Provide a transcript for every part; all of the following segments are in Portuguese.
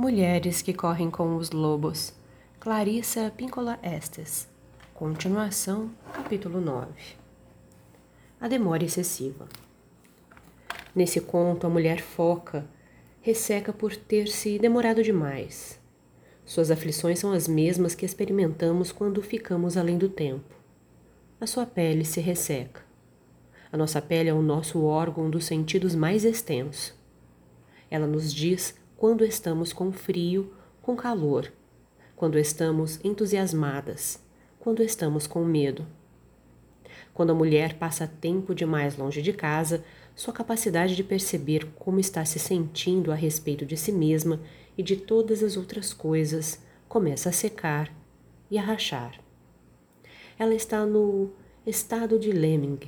Mulheres que correm com os lobos. Clarissa Píncola Estes. Continuação, capítulo 9. A demora excessiva. Nesse conto, a mulher foca resseca por ter se demorado demais. Suas aflições são as mesmas que experimentamos quando ficamos além do tempo. A sua pele se resseca. A nossa pele é o nosso órgão dos sentidos mais extenso. Ela nos diz quando estamos com frio, com calor, quando estamos entusiasmadas, quando estamos com medo. Quando a mulher passa tempo demais longe de casa, sua capacidade de perceber como está se sentindo a respeito de si mesma e de todas as outras coisas começa a secar e a rachar. Ela está no estado de Lemming.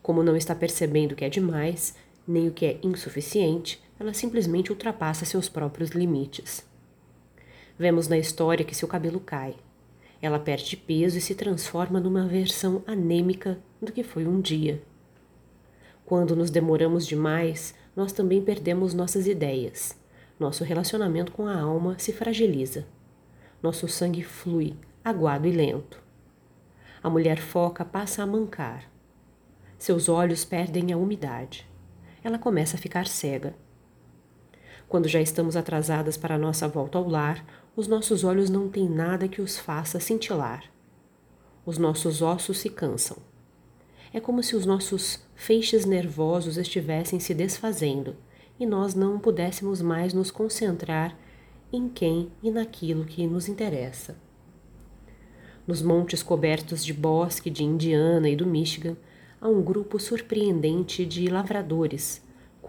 Como não está percebendo o que é demais, nem o que é insuficiente, ela simplesmente ultrapassa seus próprios limites. Vemos na história que seu cabelo cai. Ela perde peso e se transforma numa versão anêmica do que foi um dia. Quando nos demoramos demais, nós também perdemos nossas ideias. Nosso relacionamento com a alma se fragiliza. Nosso sangue flui, aguado e lento. A mulher foca passa a mancar. Seus olhos perdem a umidade. Ela começa a ficar cega. Quando já estamos atrasadas para a nossa volta ao lar, os nossos olhos não têm nada que os faça cintilar. Os nossos ossos se cansam. É como se os nossos feixes nervosos estivessem se desfazendo e nós não pudéssemos mais nos concentrar em quem e naquilo que nos interessa. Nos montes cobertos de bosque de Indiana e do Michigan, há um grupo surpreendente de lavradores,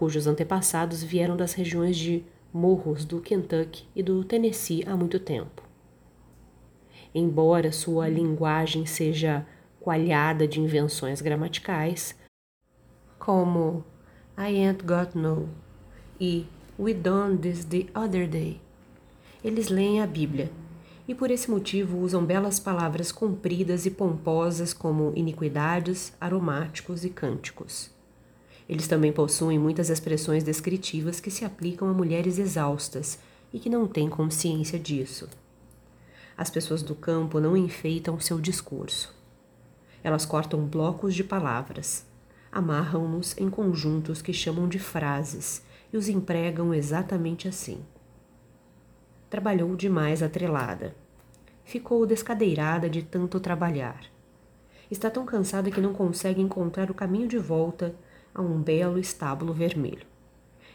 cujos antepassados vieram das regiões de morros do Kentucky e do Tennessee há muito tempo. Embora sua linguagem seja coalhada de invenções gramaticais, como I ain't got no e We done this the other day. Eles leem a Bíblia e por esse motivo usam belas palavras compridas e pomposas como iniquidades, aromáticos e cânticos. Eles também possuem muitas expressões descritivas que se aplicam a mulheres exaustas e que não têm consciência disso. As pessoas do campo não enfeitam seu discurso. Elas cortam blocos de palavras, amarram-nos em conjuntos que chamam de frases e os empregam exatamente assim. Trabalhou demais atrelada. Ficou descadeirada de tanto trabalhar. Está tão cansada que não consegue encontrar o caminho de volta a um belo estábulo vermelho.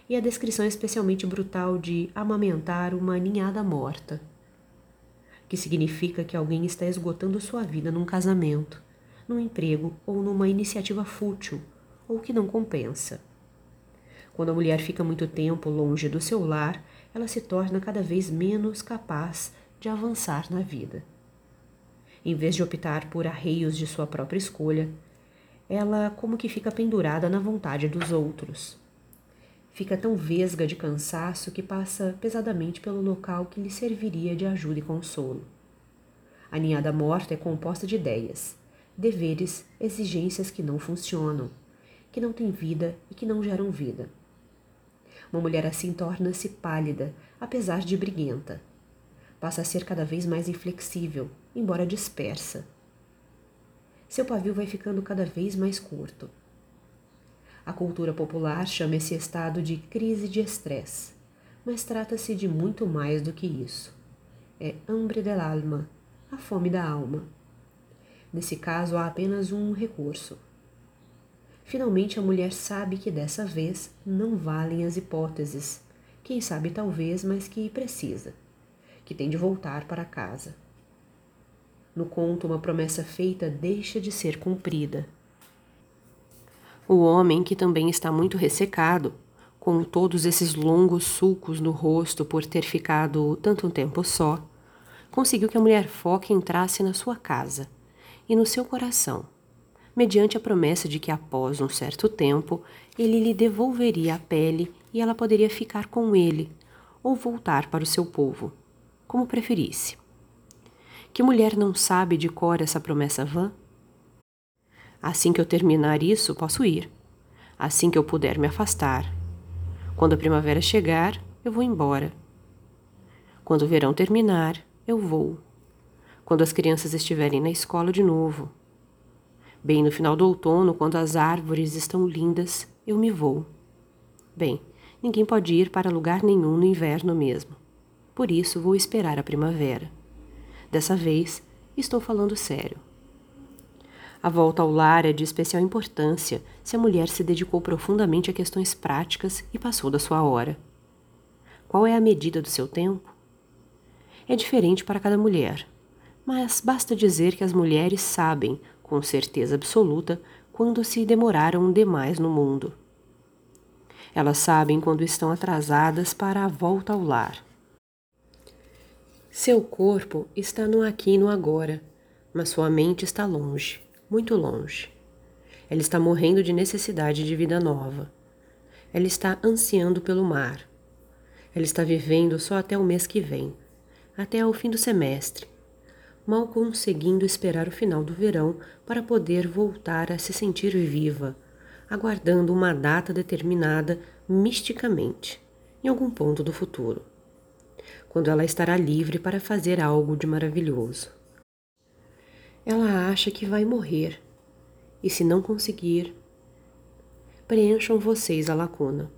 E a descrição é especialmente brutal de amamentar uma ninhada morta, que significa que alguém está esgotando sua vida num casamento, num emprego ou numa iniciativa fútil ou que não compensa. Quando a mulher fica muito tempo longe do seu lar, ela se torna cada vez menos capaz de avançar na vida. Em vez de optar por arreios de sua própria escolha, ela como que fica pendurada na vontade dos outros. Fica tão vesga de cansaço que passa pesadamente pelo local que lhe serviria de ajuda e consolo. A ninhada morta é composta de ideias, deveres, exigências que não funcionam, que não têm vida e que não geram vida. Uma mulher assim torna-se pálida, apesar de briguenta. Passa a ser cada vez mais inflexível, embora dispersa. Seu pavio vai ficando cada vez mais curto. A cultura popular chama esse estado de crise de estresse, mas trata-se de muito mais do que isso. É hambre del alma, a fome da alma. Nesse caso, há apenas um recurso. Finalmente, a mulher sabe que dessa vez não valem as hipóteses. Quem sabe, talvez, mas que precisa, que tem de voltar para casa. No conto, uma promessa feita deixa de ser cumprida. O homem, que também está muito ressecado, com todos esses longos sulcos no rosto por ter ficado tanto tempo só, conseguiu que a mulher foca entrasse na sua casa e no seu coração, mediante a promessa de que após um certo tempo ele lhe devolveria a pele e ela poderia ficar com ele ou voltar para o seu povo, como preferisse. Que mulher não sabe de cor essa promessa vã? Assim que eu terminar isso, posso ir. Assim que eu puder me afastar. Quando a primavera chegar, eu vou embora. Quando o verão terminar, eu vou. Quando as crianças estiverem na escola de novo. Bem no final do outono, quando as árvores estão lindas, eu me vou. Bem, ninguém pode ir para lugar nenhum no inverno mesmo. Por isso vou esperar a primavera. Dessa vez, estou falando sério. A volta ao lar é de especial importância se a mulher se dedicou profundamente a questões práticas e passou da sua hora. Qual é a medida do seu tempo? É diferente para cada mulher, mas basta dizer que as mulheres sabem, com certeza absoluta, quando se demoraram demais no mundo. Elas sabem quando estão atrasadas para a volta ao lar. Seu corpo está no aqui e no agora, mas sua mente está longe muito longe. Ela está morrendo de necessidade de vida nova. Ela está ansiando pelo mar. Ela está vivendo só até o mês que vem, até ao fim do semestre, mal conseguindo esperar o final do verão para poder voltar a se sentir viva, aguardando uma data determinada misticamente, em algum ponto do futuro, quando ela estará livre para fazer algo de maravilhoso. Ela acha que vai morrer, e se não conseguir, preencham vocês a lacuna.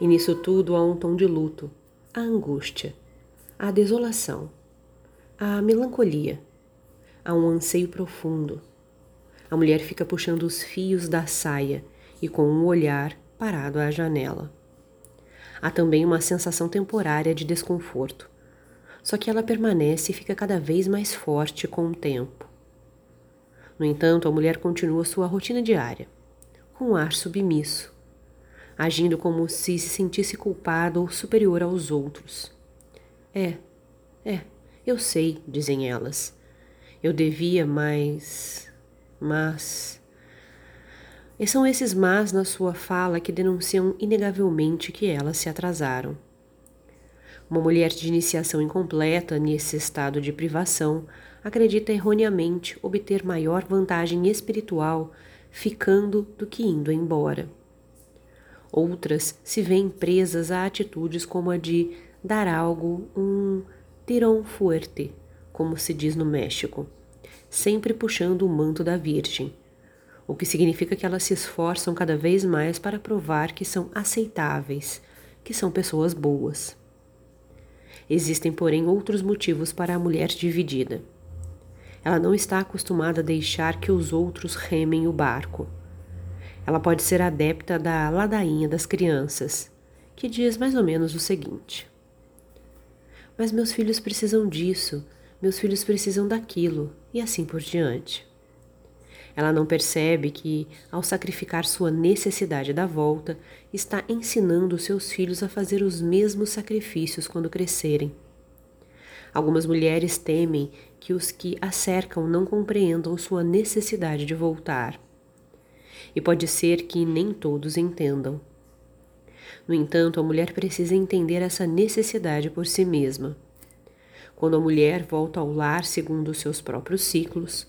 E nisso tudo há um tom de luto, a angústia, a desolação, a melancolia, há um anseio profundo. A mulher fica puxando os fios da saia e com um olhar parado à janela. Há também uma sensação temporária de desconforto, só que ela permanece e fica cada vez mais forte com o tempo. No entanto, a mulher continua sua rotina diária, com um ar submisso, agindo como se se sentisse culpada ou superior aos outros. É, é, eu sei, dizem elas. Eu devia, mas. Mas. E são esses mas na sua fala que denunciam inegavelmente que elas se atrasaram. Uma mulher de iniciação incompleta nesse estado de privação acredita erroneamente obter maior vantagem espiritual ficando do que indo embora. Outras se veem presas a atitudes como a de dar algo um tirão fuerte, como se diz no México, sempre puxando o manto da Virgem, o que significa que elas se esforçam cada vez mais para provar que são aceitáveis, que são pessoas boas. Existem, porém, outros motivos para a mulher dividida. Ela não está acostumada a deixar que os outros remem o barco. Ela pode ser adepta da ladainha das crianças, que diz mais ou menos o seguinte: Mas meus filhos precisam disso, meus filhos precisam daquilo, e assim por diante. Ela não percebe que, ao sacrificar sua necessidade da volta, está ensinando seus filhos a fazer os mesmos sacrifícios quando crescerem. Algumas mulheres temem que os que a cercam não compreendam sua necessidade de voltar. E pode ser que nem todos entendam. No entanto, a mulher precisa entender essa necessidade por si mesma. Quando a mulher volta ao lar segundo os seus próprios ciclos,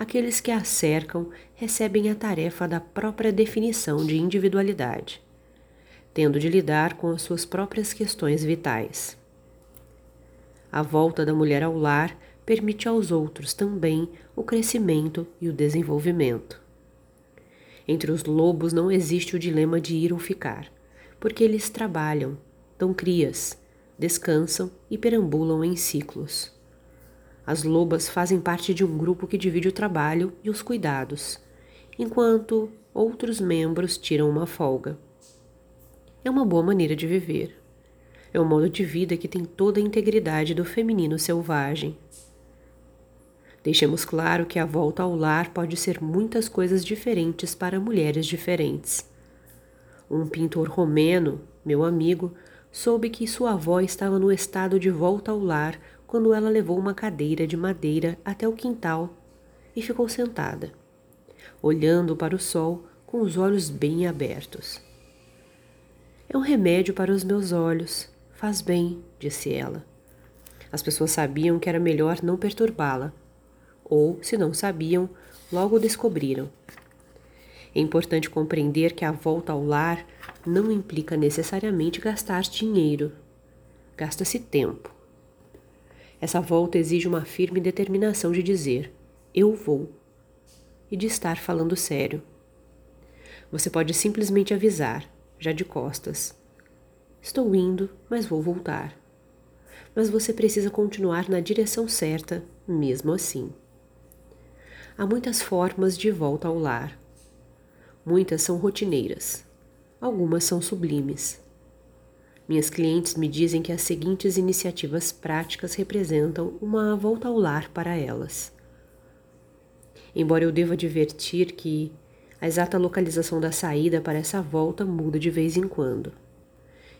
aqueles que a cercam recebem a tarefa da própria definição de individualidade, tendo de lidar com as suas próprias questões vitais. A volta da mulher ao lar permite aos outros também o crescimento e o desenvolvimento. Entre os lobos não existe o dilema de ir ou ficar, porque eles trabalham, dão crias, descansam e perambulam em ciclos. As lobas fazem parte de um grupo que divide o trabalho e os cuidados, enquanto outros membros tiram uma folga. É uma boa maneira de viver. É um modo de vida que tem toda a integridade do feminino selvagem. Deixemos claro que a volta ao lar pode ser muitas coisas diferentes para mulheres diferentes. Um pintor romeno, meu amigo, soube que sua avó estava no estado de volta ao lar quando ela levou uma cadeira de madeira até o quintal e ficou sentada, olhando para o sol com os olhos bem abertos. É um remédio para os meus olhos, faz bem, disse ela. As pessoas sabiam que era melhor não perturbá-la, ou, se não sabiam, logo descobriram. É importante compreender que a volta ao lar não implica necessariamente gastar dinheiro. Gasta-se tempo. Essa volta exige uma firme determinação de dizer: eu vou, e de estar falando sério. Você pode simplesmente avisar, já de costas: estou indo, mas vou voltar. Mas você precisa continuar na direção certa, mesmo assim. Há muitas formas de volta ao lar. Muitas são rotineiras, algumas são sublimes. Minhas clientes me dizem que as seguintes iniciativas práticas representam uma volta ao lar para elas. Embora eu deva advertir que a exata localização da saída para essa volta muda de vez em quando,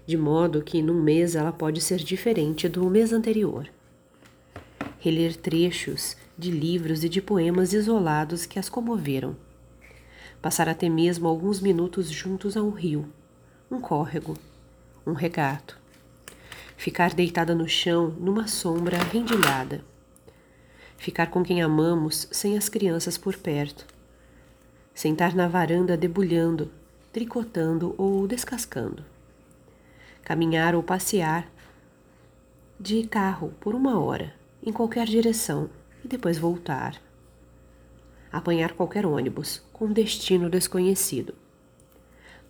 de modo que num mês ela pode ser diferente do mês anterior. Reler trechos de livros e de poemas isolados que as comoveram. Passar até mesmo alguns minutos juntos a um rio, um córrego, um regato. Ficar deitada no chão numa sombra rendilhada ficar com quem amamos sem as crianças por perto, sentar na varanda debulhando, tricotando ou descascando, caminhar ou passear de carro por uma hora, em qualquer direção, e depois voltar. Apanhar qualquer ônibus com destino desconhecido.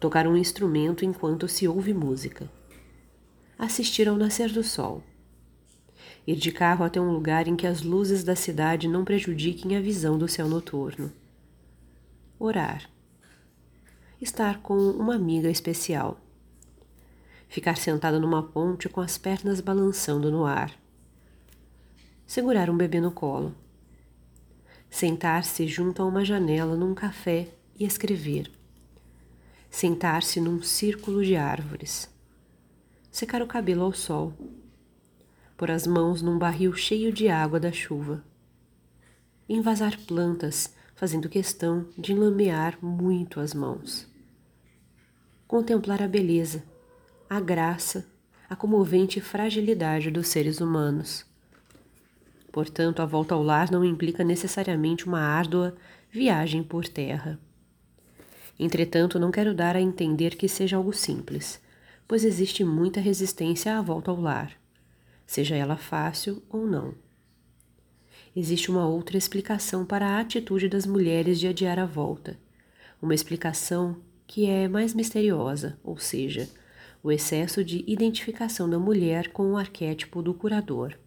Tocar um instrumento enquanto se ouve música. Assistir ao nascer do sol ir de carro até um lugar em que as luzes da cidade não prejudiquem a visão do céu noturno. Orar. Estar com uma amiga especial. Ficar sentada numa ponte com as pernas balançando no ar. Segurar um bebê no colo. Sentar-se junto a uma janela num café e escrever. Sentar-se num círculo de árvores. Secar o cabelo ao sol pôr as mãos num barril cheio de água da chuva. Envasar plantas, fazendo questão de enlamear muito as mãos. Contemplar a beleza, a graça, a comovente fragilidade dos seres humanos. Portanto, a volta ao lar não implica necessariamente uma árdua viagem por terra. Entretanto, não quero dar a entender que seja algo simples, pois existe muita resistência à volta ao lar seja ela fácil ou não. Existe uma outra explicação para a atitude das mulheres de adiar a volta, uma explicação que é mais misteriosa, ou seja, o excesso de identificação da mulher com o arquétipo do curador.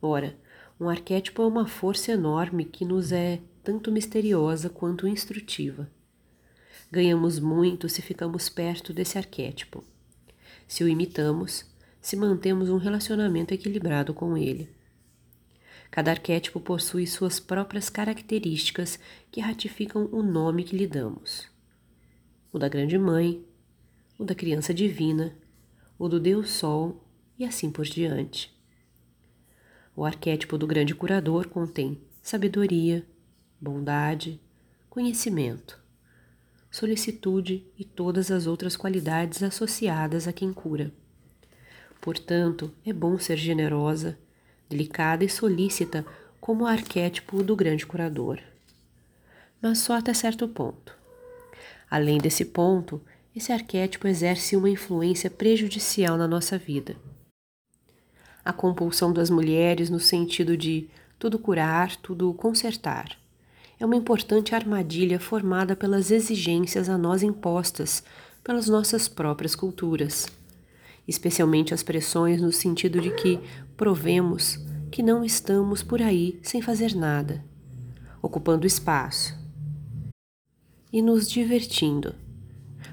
Ora, um arquétipo é uma força enorme que nos é tanto misteriosa quanto instrutiva. Ganhamos muito se ficamos perto desse arquétipo. Se o imitamos, se mantemos um relacionamento equilibrado com ele. Cada arquétipo possui suas próprias características que ratificam o nome que lhe damos: o da Grande Mãe, o da Criança Divina, o do Deus Sol e assim por diante. O arquétipo do Grande Curador contém sabedoria, bondade, conhecimento, solicitude e todas as outras qualidades associadas a quem cura. Portanto, é bom ser generosa, delicada e solícita como o arquétipo do grande curador. Mas só até certo ponto. Além desse ponto, esse arquétipo exerce uma influência prejudicial na nossa vida. A compulsão das mulheres no sentido de tudo curar, tudo consertar. É uma importante armadilha formada pelas exigências a nós impostas pelas nossas próprias culturas especialmente as pressões no sentido de que provemos que não estamos por aí sem fazer nada, ocupando espaço e nos divertindo,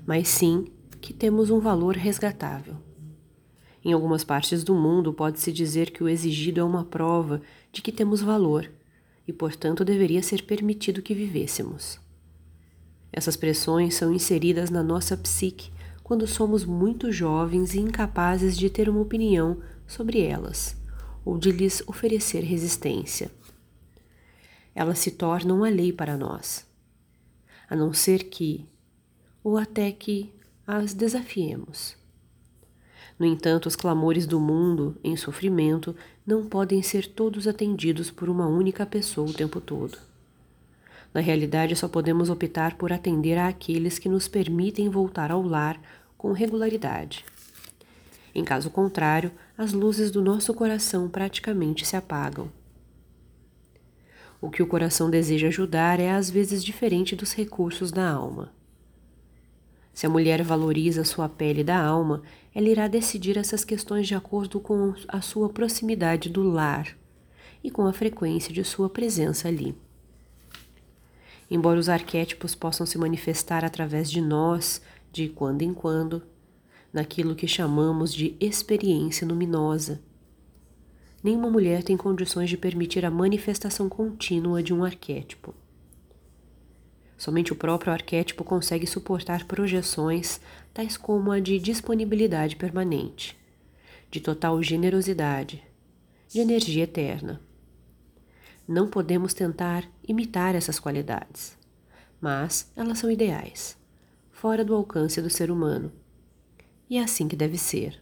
mas sim que temos um valor resgatável. Em algumas partes do mundo pode-se dizer que o exigido é uma prova de que temos valor e, portanto, deveria ser permitido que vivêssemos. Essas pressões são inseridas na nossa psique quando somos muito jovens e incapazes de ter uma opinião sobre elas ou de lhes oferecer resistência. Elas se tornam a lei para nós, a não ser que, ou até que, as desafiemos. No entanto, os clamores do mundo em sofrimento não podem ser todos atendidos por uma única pessoa o tempo todo. Na realidade, só podemos optar por atender àqueles que nos permitem voltar ao lar com regularidade. Em caso contrário, as luzes do nosso coração praticamente se apagam. O que o coração deseja ajudar é às vezes diferente dos recursos da alma. Se a mulher valoriza sua pele da alma, ela irá decidir essas questões de acordo com a sua proximidade do lar e com a frequência de sua presença ali. Embora os arquétipos possam se manifestar através de nós, de quando em quando, naquilo que chamamos de experiência luminosa, nenhuma mulher tem condições de permitir a manifestação contínua de um arquétipo. Somente o próprio arquétipo consegue suportar projeções tais como a de disponibilidade permanente, de total generosidade, de energia eterna. Não podemos tentar imitar essas qualidades, mas elas são ideais, fora do alcance do ser humano. E é assim que deve ser.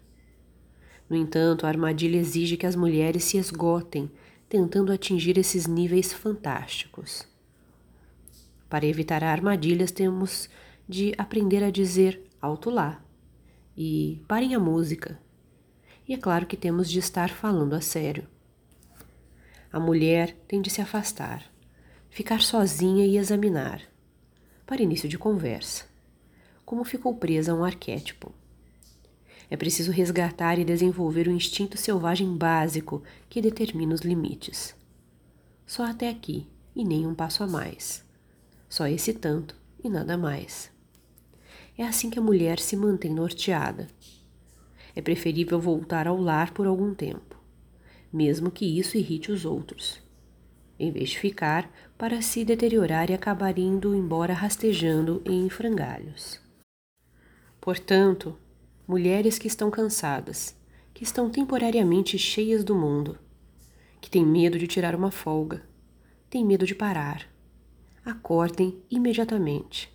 No entanto, a armadilha exige que as mulheres se esgotem tentando atingir esses níveis fantásticos. Para evitar armadilhas, temos de aprender a dizer alto lá e parem a música. E é claro que temos de estar falando a sério. A mulher tem de se afastar, ficar sozinha e examinar, para início de conversa, como ficou presa a um arquétipo. É preciso resgatar e desenvolver o instinto selvagem básico que determina os limites. Só até aqui e nem um passo a mais. Só esse tanto e nada mais. É assim que a mulher se mantém norteada. É preferível voltar ao lar por algum tempo, mesmo que isso irrite os outros, em vez de ficar para se deteriorar e acabar indo embora rastejando em frangalhos. Portanto, mulheres que estão cansadas, que estão temporariamente cheias do mundo, que têm medo de tirar uma folga, têm medo de parar, acordem imediatamente.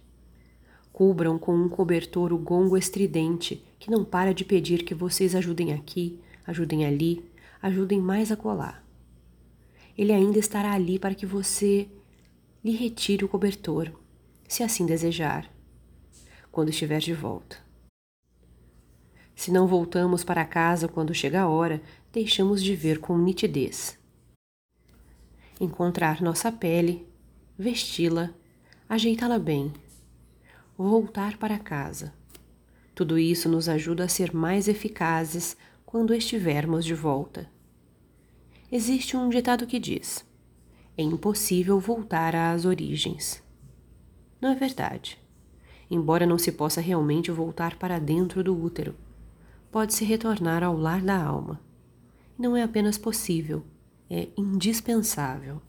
Cubram com um cobertor o gongo estridente que não para de pedir que vocês ajudem aqui, ajudem ali, ajudem mais a colar. Ele ainda estará ali para que você lhe retire o cobertor, se assim desejar, quando estiver de volta. Se não voltamos para casa quando chega a hora, deixamos de ver com nitidez. Encontrar nossa pele vesti-la, ajeitá-la bem, voltar para casa. Tudo isso nos ajuda a ser mais eficazes quando estivermos de volta. Existe um ditado que diz: é impossível voltar às origens. Não é verdade. Embora não se possa realmente voltar para dentro do útero, pode-se retornar ao lar da alma. Não é apenas possível, é indispensável.